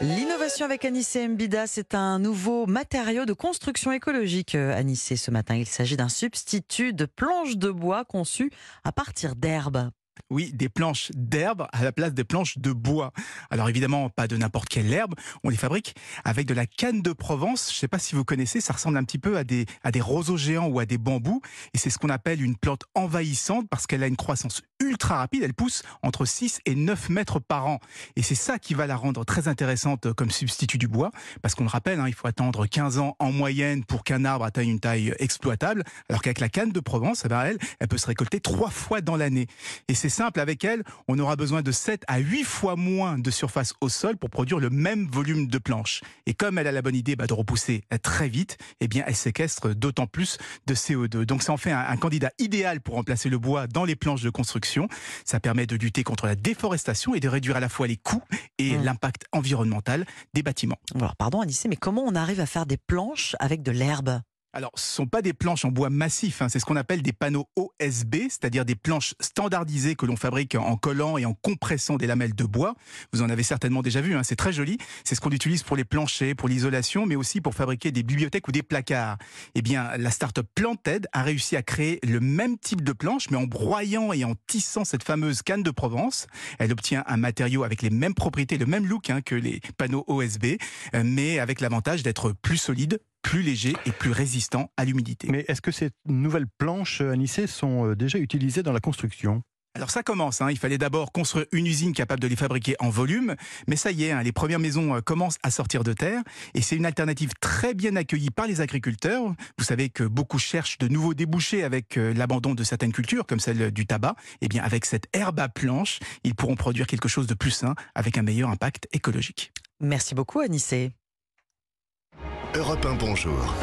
L'information avec Anissé Mbida, c'est un nouveau matériau de construction écologique. euh, Anissé, ce matin, il s'agit d'un substitut de planches de bois conçu à partir d'herbes. Oui, des planches d'herbe à la place des planches de bois. Alors évidemment, pas de n'importe quelle herbe, on les fabrique avec de la canne de Provence. Je ne sais pas si vous connaissez, ça ressemble un petit peu à des, à des roseaux géants ou à des bambous. Et c'est ce qu'on appelle une plante envahissante parce qu'elle a une croissance ultra rapide. Elle pousse entre 6 et 9 mètres par an. Et c'est ça qui va la rendre très intéressante comme substitut du bois. Parce qu'on le rappelle, hein, il faut attendre 15 ans en moyenne pour qu'un arbre atteigne une taille exploitable. Alors qu'avec la canne de Provence, eh ben, elle, peut se récolter trois fois dans l'année. Et c'est simple, avec elle, on aura besoin de 7 à 8 fois moins de surface au sol pour produire le même volume de planches. Et comme elle a la bonne idée bah, de repousser très vite, eh bien, elle séquestre d'autant plus de CO2. Donc ça en fait un, un candidat idéal pour remplacer le bois dans les planches de construction. Ça permet de lutter contre la déforestation et de réduire à la fois les coûts et Mmh. l'impact environnemental des bâtiments. Alors, pardon Anissé, mais comment on arrive à faire des planches avec de l'herbe? Alors, ce sont pas des planches en bois massif, hein, c'est ce qu'on appelle des panneaux OSB, c'est-à-dire des planches standardisées que l'on fabrique en collant et en compressant des lamelles de bois. Vous en avez certainement déjà vu, hein, c'est très joli. C'est ce qu'on utilise pour les planchers, pour l'isolation, mais aussi pour fabriquer des bibliothèques ou des placards. Eh bien, la start-up Planted a réussi à créer le même type de planche, mais en broyant et en tissant cette fameuse canne de Provence. Elle obtient un matériau avec les mêmes propriétés, le même look hein, que les panneaux OSB, euh, mais avec l'avantage d'être plus solide, plus léger et plus résistant à l'humidité. Mais est-ce que ces nouvelles planches anissées sont euh, déjà utilisées dans la construction? Alors ça commence, hein. il fallait d'abord construire une usine capable de les fabriquer en volume, mais ça y est, hein, les premières maisons euh, commencent à sortir de terre, et c'est une alternative très bien accueillie par les agriculteurs. Vous savez que beaucoup cherchent de nouveaux débouchés avec euh, l'abandon de certaines cultures, comme celle du tabac. Eh bien, avec cette herbe à planche, ils pourront produire quelque chose de plus sain, avec un meilleur impact écologique. Merci beaucoup Anissé. Europe 1, bonjour.